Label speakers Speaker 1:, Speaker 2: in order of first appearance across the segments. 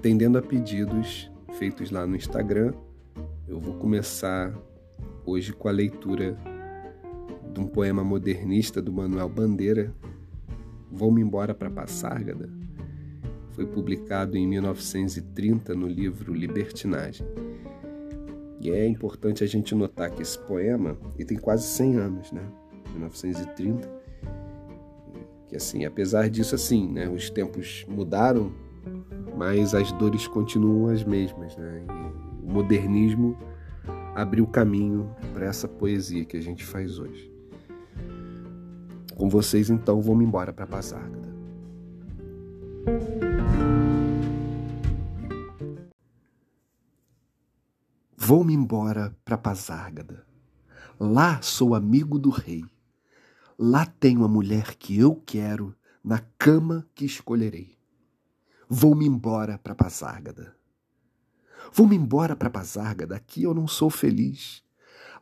Speaker 1: atendendo a pedidos feitos lá no Instagram, eu vou começar hoje com a leitura de um poema modernista do Manuel Bandeira, Vou-me embora para Passárgada. Foi publicado em 1930 no livro Libertinagem. E é importante a gente notar que esse poema ele tem quase 100 anos, né? 1930. Que assim, apesar disso assim, né, os tempos mudaram, mas as dores continuam as mesmas, né? E o modernismo abriu caminho para essa poesia que a gente faz hoje. Com vocês, então, vou-me embora para Passárgada. Vou-me embora para Pazárgada. Lá sou amigo do rei. Lá tenho a mulher que eu quero, na cama que escolherei. Vou-me embora para Pazárgada. Vou-me embora para Pazárgada, aqui eu não sou feliz.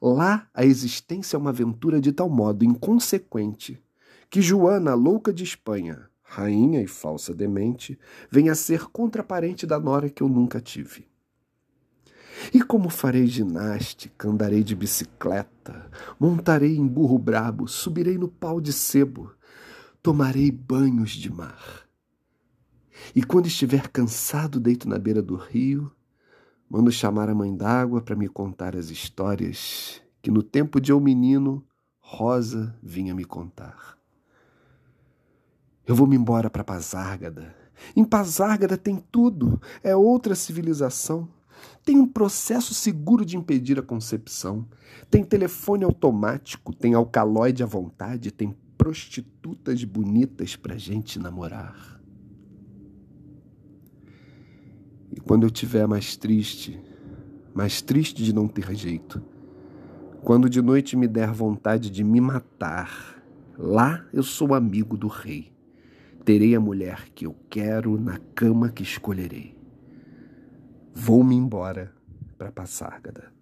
Speaker 1: Lá a existência é uma aventura de tal modo inconsequente que Joana, louca de Espanha, rainha e falsa demente, venha a ser contraparente da nora que eu nunca tive. E como farei ginástica, andarei de bicicleta, montarei em burro brabo, subirei no pau de sebo, tomarei banhos de mar. E quando estiver cansado, deito na beira do rio, mando chamar a mãe d'água para me contar as histórias que no tempo de eu menino, Rosa vinha me contar. Eu vou-me embora para Pazárgada. Em Pazárgada tem tudo, é outra civilização. Tem um processo seguro de impedir a concepção. Tem telefone automático, tem alcaloide à vontade, tem prostitutas bonitas para gente namorar. E quando eu tiver mais triste, mais triste de não ter jeito, quando de noite me der vontade de me matar, lá eu sou amigo do rei Terei a mulher que eu quero na cama que escolherei. Vou-me embora para Passárgada.